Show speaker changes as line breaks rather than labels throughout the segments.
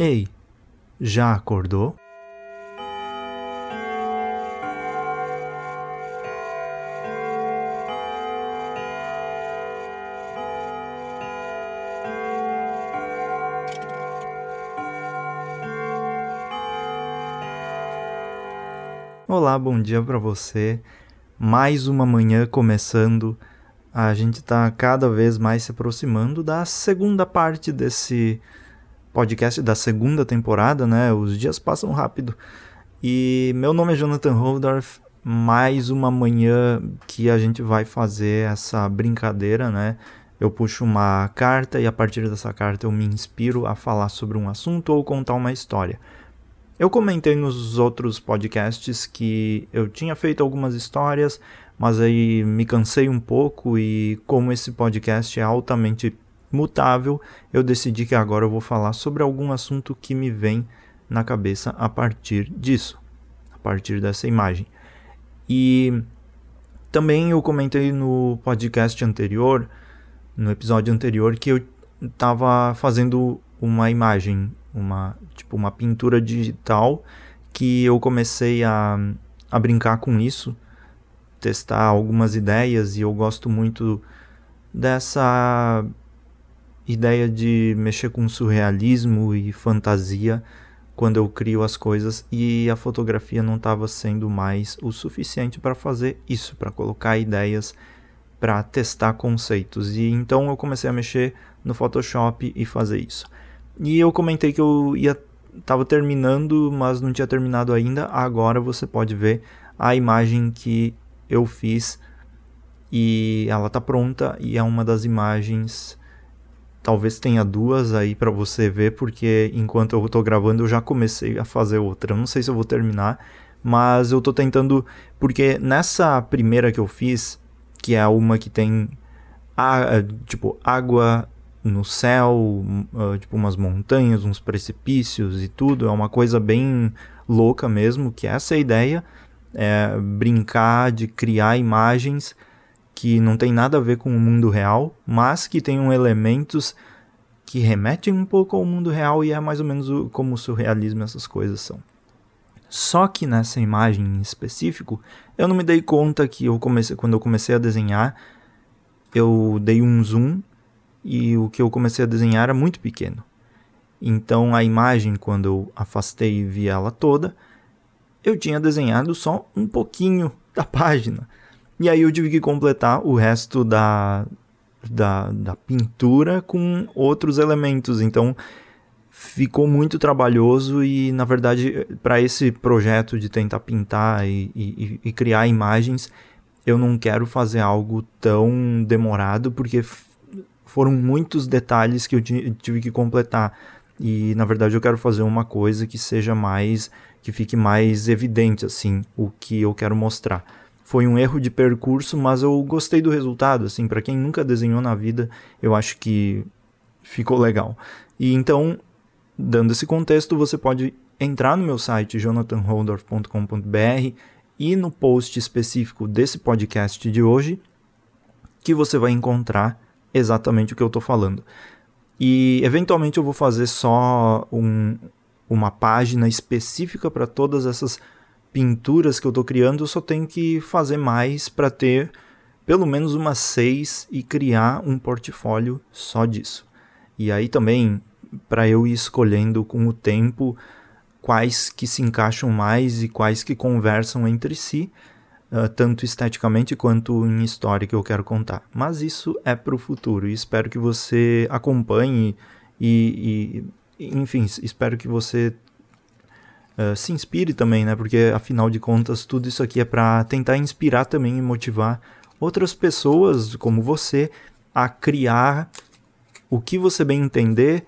Ei, já acordou? Olá, bom dia para você. Mais uma manhã começando. A gente está cada vez mais se aproximando da segunda parte desse podcast da segunda temporada, né? Os dias passam rápido. E meu nome é Jonathan Holdorf. Mais uma manhã que a gente vai fazer essa brincadeira, né? Eu puxo uma carta e a partir dessa carta eu me inspiro a falar sobre um assunto ou contar uma história. Eu comentei nos outros podcasts que eu tinha feito algumas histórias, mas aí me cansei um pouco e como esse podcast é altamente mutável, eu decidi que agora eu vou falar sobre algum assunto que me vem na cabeça a partir disso, a partir dessa imagem. E também eu comentei no podcast anterior, no episódio anterior, que eu estava fazendo uma imagem, uma tipo uma pintura digital que eu comecei a, a brincar com isso, testar algumas ideias e eu gosto muito dessa ideia de mexer com surrealismo e fantasia quando eu crio as coisas e a fotografia não estava sendo mais o suficiente para fazer isso, para colocar ideias, para testar conceitos. E então eu comecei a mexer no Photoshop e fazer isso. E eu comentei que eu ia estava terminando, mas não tinha terminado ainda. Agora você pode ver a imagem que eu fiz e ela está pronta e é uma das imagens Talvez tenha duas aí para você ver, porque enquanto eu estou gravando eu já comecei a fazer outra. Eu não sei se eu vou terminar, mas eu estou tentando. Porque nessa primeira que eu fiz, que é uma que tem a, tipo água no céu, tipo umas montanhas, uns precipícios e tudo, é uma coisa bem louca mesmo, que essa é a ideia, é brincar de criar imagens que não tem nada a ver com o mundo real, mas que tenham elementos que remetem um pouco ao mundo real e é mais ou menos como o surrealismo essas coisas são. Só que nessa imagem em específico, eu não me dei conta que eu comecei, quando eu comecei a desenhar, eu dei um zoom e o que eu comecei a desenhar era muito pequeno. Então a imagem, quando eu afastei e vi ela toda, eu tinha desenhado só um pouquinho da página. E aí eu tive que completar o resto da, da, da pintura com outros elementos. Então ficou muito trabalhoso e, na verdade, para esse projeto de tentar pintar e, e, e, criar imagens, eu não quero fazer algo tão demorado porque foram muitos detalhes que eu tive que completar. E na verdade eu quero fazer uma coisa que seja mais que fique mais evidente assim o que eu quero mostrar foi um erro de percurso, mas eu gostei do resultado, assim, para quem nunca desenhou na vida, eu acho que ficou legal. E então, dando esse contexto, você pode entrar no meu site jonathanholdorf.com.br e no post específico desse podcast de hoje, que você vai encontrar exatamente o que eu estou falando. E eventualmente eu vou fazer só um, uma página específica para todas essas pinturas que eu estou criando, eu só tenho que fazer mais para ter pelo menos umas seis e criar um portfólio só disso. E aí também para eu ir escolhendo com o tempo quais que se encaixam mais e quais que conversam entre si, uh, tanto esteticamente quanto em história que eu quero contar. Mas isso é para o futuro e espero que você acompanhe e, e enfim, espero que você uh, se inspire também, né? Porque afinal de contas, tudo isso aqui é para tentar inspirar também e motivar outras pessoas como você a criar o que você bem entender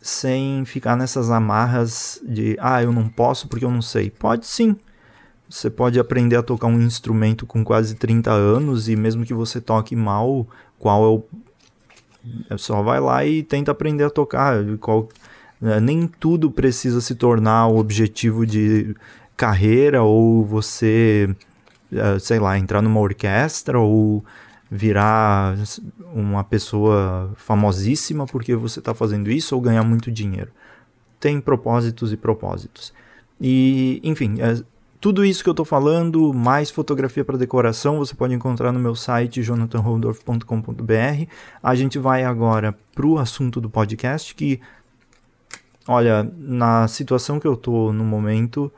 sem ficar nessas amarras de ah, eu não posso porque eu não sei. Pode sim. Você pode aprender a tocar um instrumento com quase 30 anos e mesmo que você toque mal, qual é o só vai lá e tenta aprender a tocar, qual? Nem tudo precisa se tornar o objetivo de carreira ou você, eh, sei lá, entrar numa orquestra ou virar uma pessoa famosíssima porque você está fazendo isso ou ganhar muito dinheiro. tem propósitos e propósitos. E, enfim, é, tudo isso que eu estou falando, mais fotografia para decoração, você pode encontrar no meu site jonathanholdorf.com.br. A gente vai agora para o assunto do podcast, que, olha, na situação que eu estou no momento,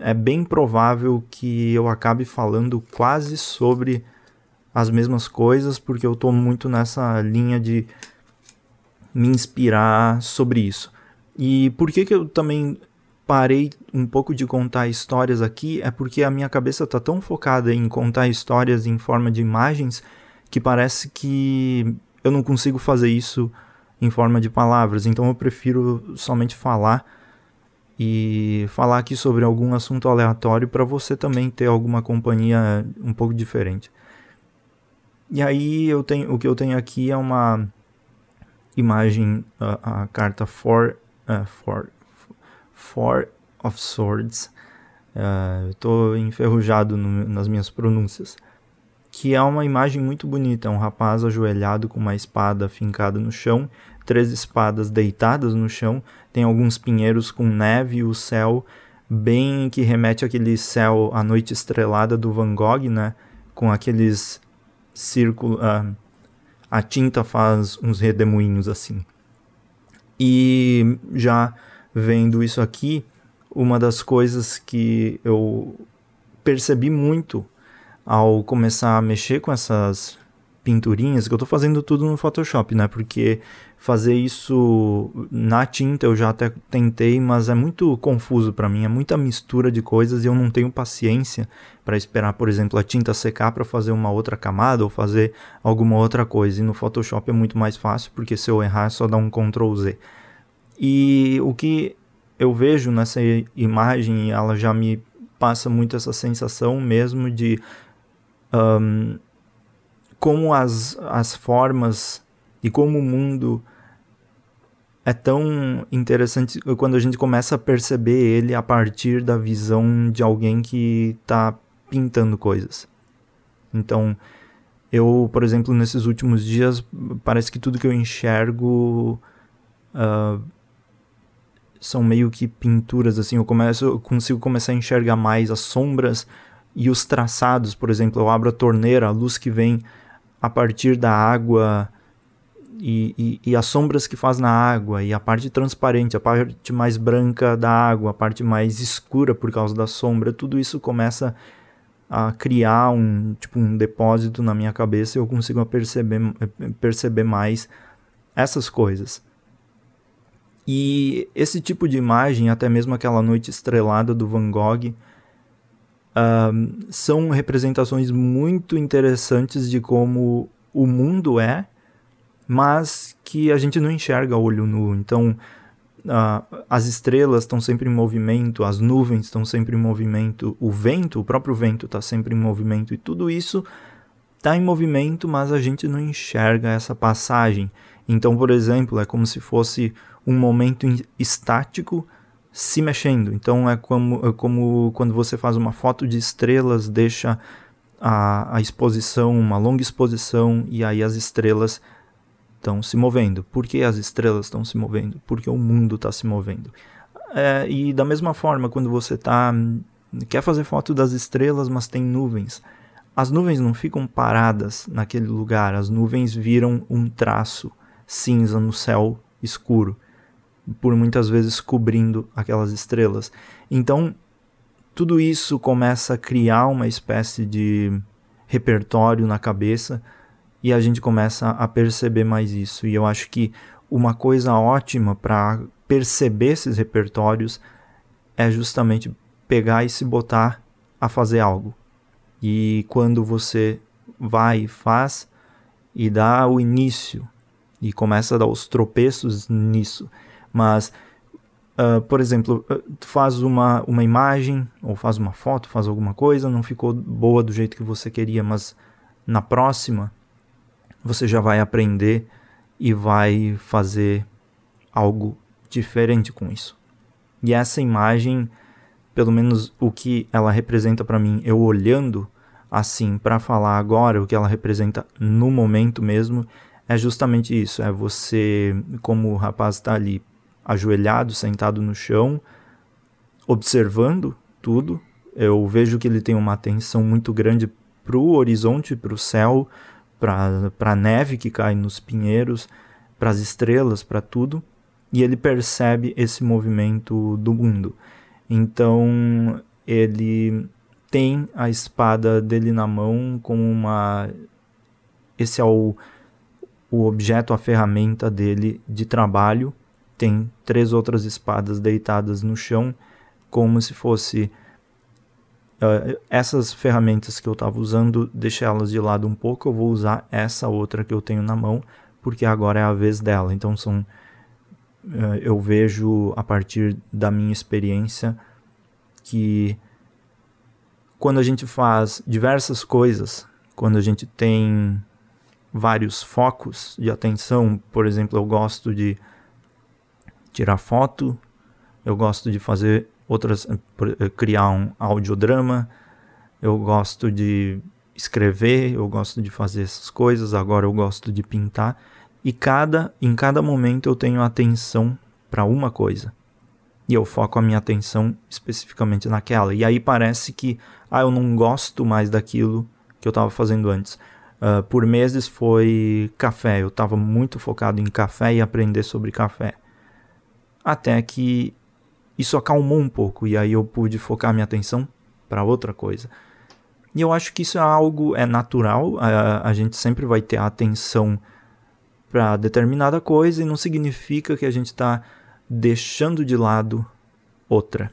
é bem provável que eu acabe falando quase sobre as mesmas coisas, porque eu estou muito nessa linha de me inspirar sobre isso. E por que, que eu também parei um pouco de contar histórias aqui é porque a minha cabeça está tão focada em contar histórias em forma de imagens que parece que eu não consigo fazer isso em forma de palavras. Então eu prefiro somente falar e falar aqui sobre algum assunto aleatório para você também ter alguma companhia um pouco diferente. E aí eu tenho o que eu tenho aqui é uma imagem a, a carta for, uh, for Four of Swords. Uh, Estou enferrujado no, nas minhas pronúncias. Que é uma imagem muito bonita. É um rapaz ajoelhado com uma espada fincada no chão, três espadas deitadas no chão. Tem alguns pinheiros com neve e o céu bem que remete àquele céu, a noite estrelada do Van Gogh, né? Com aqueles círculos. Uh, a tinta faz uns redemoinhos assim. E já vendo isso aqui, uma das coisas que eu percebi muito ao começar a mexer com essas pinturinhas, que eu estou fazendo tudo no Photoshop, né? Porque fazer isso na tinta eu já até tentei, mas é muito confuso para mim, é muita mistura de coisas e eu não tenho paciência para esperar, por exemplo, a tinta secar para fazer uma outra camada ou fazer alguma outra coisa. E no Photoshop é muito mais fácil, porque se eu errar é só dar um Ctrl Z. E o que eu vejo nessa imagem, ela já me passa muito essa sensação mesmo de um, como as, as formas e como o mundo é tão interessante quando a gente começa a perceber ele a partir da visão de alguém que está pintando coisas. Então, eu, por exemplo, nesses últimos dias, parece que tudo que eu enxergo uh, são meio que pinturas assim, eu começo eu consigo começar a enxergar mais as sombras e os traçados, por exemplo, eu abro a torneira, a luz que vem a partir da água e, e, e, as sombras que faz na água, e a parte transparente, a parte mais branca da água, a parte mais escura por causa da sombra, tudo isso começa a criar um, tipo, um depósito na minha cabeça e eu consigo perceber, perceber mais essas coisas. E esse tipo de imagem, até mesmo aquela noite estrelada do Van Gogh, são representações muito interessantes de como o mundo é, mas que a gente não enxerga olho nu. Então, uh, as estrelas estão sempre em movimento, as nuvens estão sempre em movimento, o vento, o próprio vento está sempre em movimento, e tudo isso está em movimento, mas a gente não enxerga essa passagem. Então, por exemplo, é como se fosse um momento estático se mexendo. Então é como, é como quando você faz uma foto de estrelas, deixa a, a exposição, uma longa exposição, e aí as estrelas estão se movendo. Por que as estrelas estão se movendo? Porque o mundo está se movendo. É, e da mesma forma, quando você tá, quer fazer foto das estrelas, mas tem nuvens, as nuvens não ficam paradas naquele lugar, as nuvens viram um traço cinza no céu escuro por muitas vezes cobrindo aquelas estrelas. Então, tudo isso começa a criar uma espécie de repertório na cabeça e a gente começa a perceber mais isso. E eu acho que uma coisa ótima para perceber esses repertórios é justamente pegar e se botar a fazer algo. E quando você vai e faz e dá o início e começa a dar os tropeços nisso, mas, uh, por exemplo, ah, tu faz uma, uma imagem, ou faz uma foto, faz alguma coisa, não ficou boa do jeito que você queria, mas na próxima você já vai aprender e vai fazer algo diferente com isso. E essa imagem, pelo menos o que ela representa para mim, eu olhando assim para falar agora, o que ela representa no momento mesmo, é justamente isso, é você, como o rapaz está ali ajoelhado, sentado no chão, observando tudo. Eu vejo que ele tem uma atenção muito grande para o horizonte, para o céu, para a neve que cai nos pinheiros, para as estrelas, para tudo. E ele percebe esse movimento do mundo. Então ele tem a espada dele na mão como uma. Esse é o, o objeto, a ferramenta dele de trabalho. Tem três outras espadas deitadas no chão, como se fosse. Uh, essas ferramentas que eu estava usando, deixei elas de lado um pouco. Eu vou usar essa outra que eu tenho na mão, porque agora é a vez dela. Então são. Uh, eu vejo a partir da minha experiência que quando a gente faz diversas coisas, quando a gente tem vários focos de atenção, por exemplo, eu gosto de tirar foto, eu gosto de fazer outras, eh, eh, criar um audiodrama, eu gosto de escrever, eu gosto de fazer essas coisas, agora eu gosto de pintar, e cada em cada momento eu tenho atenção para uma coisa e eu foco a minha atenção especificamente naquela. E aí parece que, ah, eu não gosto mais daquilo que eu estava fazendo antes. Uh, por meses foi café, eu estava muito focado em café e aprender sobre café. Até que isso acalmou um pouco e aí eu pude focar minha atenção para outra coisa. E eu acho que isso é algo é natural, a, a gente sempre vai ter atenção para determinada coisa e não significa que a gente está deixando de lado outra.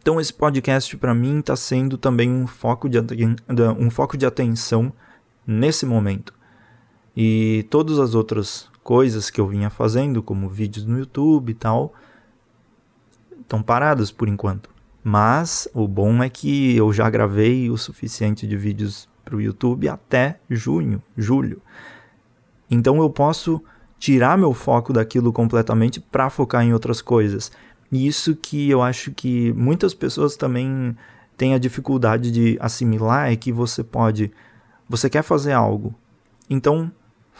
Então esse podcast para mim está sendo também um foco, de, um foco de atenção nesse momento. E todas as outras coisas que eu vinha fazendo, como vídeos no YouTube e tal, estão paradas por enquanto. Mas o bom é que eu já gravei o suficiente de vídeos para o YouTube até junho, julho. Então eu posso tirar meu foco daquilo completamente para focar em outras coisas. E isso que eu acho que muitas pessoas também têm a dificuldade de assimilar é que você pode, você quer fazer algo, então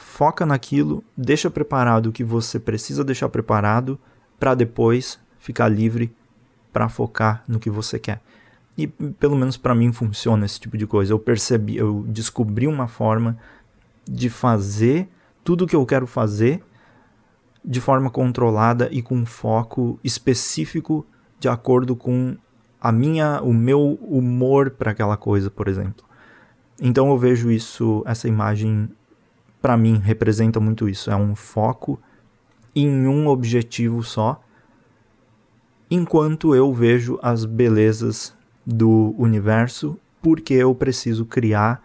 foca naquilo, deixa preparado o que você precisa deixar preparado para depois ficar livre para focar no que você quer. E pelo menos para mim funciona esse tipo de coisa. Eu percebi, eu descobri uma forma de fazer tudo o que eu quero fazer de forma controlada e com foco específico de acordo com a minha, o meu humor para aquela coisa, por exemplo. Então eu vejo isso, essa imagem para mim representa muito isso, é um foco em um objetivo só, enquanto eu vejo as belezas do universo, porque eu preciso criar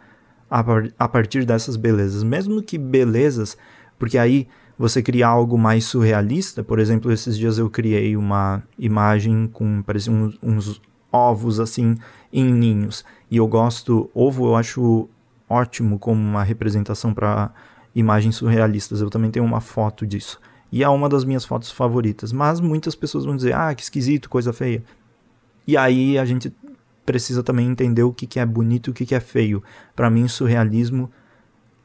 a, a partir dessas belezas. Mesmo que belezas, porque aí você cria algo mais surrealista, por exemplo, esses dias eu criei uma imagem com parecia uns, uns ovos assim em ninhos. E eu gosto, ovo eu acho ótimo como uma representação para imagens surrealistas. Eu também tenho uma foto disso. E é uma das minhas fotos favoritas. Mas muitas pessoas vão dizer, ah, que esquisito, coisa feia. E aí a gente precisa também entender o que, que é bonito e o que, que é feio. Para mim, surrealismo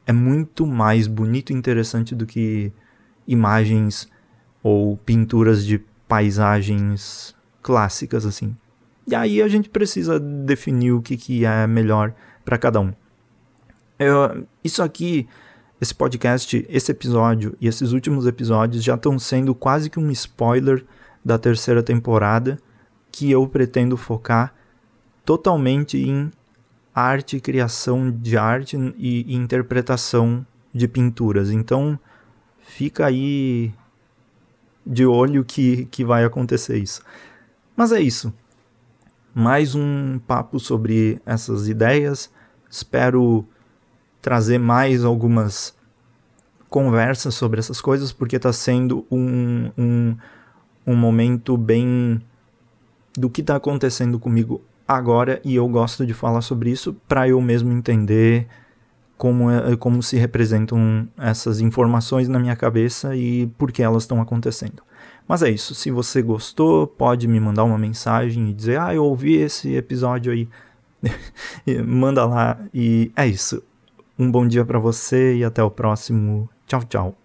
é muito mais bonito e interessante do que imagens ou pinturas de paisagens clássicas assim. E aí a gente precisa definir o que, que é melhor para cada um. Eu, isso aqui, esse podcast, esse episódio e esses últimos episódios já estão sendo quase que um spoiler da terceira temporada que eu pretendo focar totalmente em arte, criação de arte e, e interpretação de pinturas. Então, fica aí de olho que, que vai acontecer isso. Mas é isso. Mais um papo sobre essas ideias. Espero trazer mais algumas conversas sobre essas coisas, porque está sendo um, um, um momento bem do que está acontecendo comigo agora e eu gosto de falar sobre isso para eu mesmo entender como, é, como se representam essas informações na minha cabeça e por que elas estão acontecendo. Mas é isso, se você gostou, pode me mandar uma mensagem e dizer: "Ah, eu ouvi esse episódio aí". Manda lá e é isso. Um bom dia para você e até o próximo. Tchau, tchau.